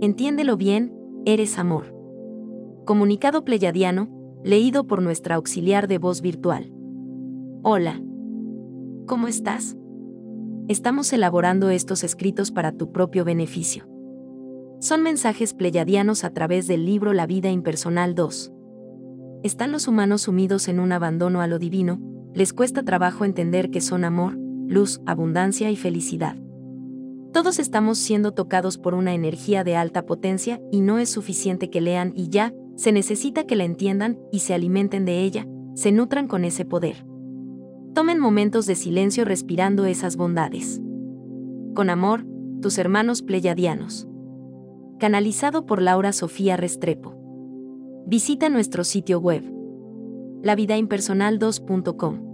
Entiéndelo bien, eres amor. Comunicado pleyadiano, leído por nuestra auxiliar de voz virtual. Hola. ¿Cómo estás? Estamos elaborando estos escritos para tu propio beneficio. Son mensajes pleyadianos a través del libro La vida impersonal 2. Están los humanos sumidos en un abandono a lo divino, les cuesta trabajo entender que son amor, luz, abundancia y felicidad. Todos estamos siendo tocados por una energía de alta potencia y no es suficiente que lean y ya, se necesita que la entiendan y se alimenten de ella, se nutran con ese poder. Tomen momentos de silencio respirando esas bondades. Con amor, tus hermanos pleyadianos. Canalizado por Laura Sofía Restrepo. Visita nuestro sitio web. lavidaimpersonal2.com.